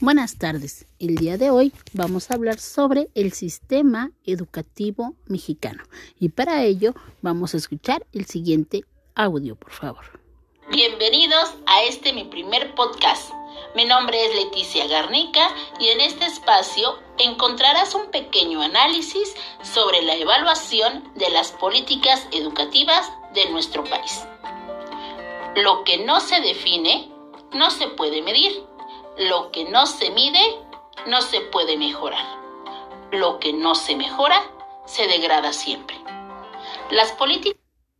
Buenas tardes. El día de hoy vamos a hablar sobre el sistema educativo mexicano y para ello vamos a escuchar el siguiente audio, por favor. Bienvenidos a este mi primer podcast. Mi nombre es Leticia Garnica y en este espacio encontrarás un pequeño análisis sobre la evaluación de las políticas educativas de nuestro país. Lo que no se define no se puede medir lo que no se mide no se puede mejorar. Lo que no se mejora se degrada siempre. Las políticas